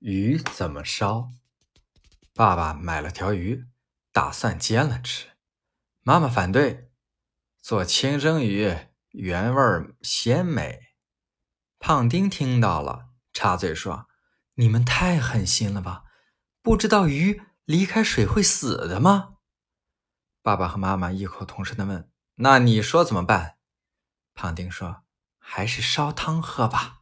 鱼怎么烧？爸爸买了条鱼，打算煎了吃。妈妈反对，做清蒸鱼，原味鲜美。胖丁听到了，插嘴说，你们太狠心了吧，不知道鱼离开水会死的吗？爸爸和妈妈异口同声的问，那你说怎么办？胖丁说，还是烧汤喝吧。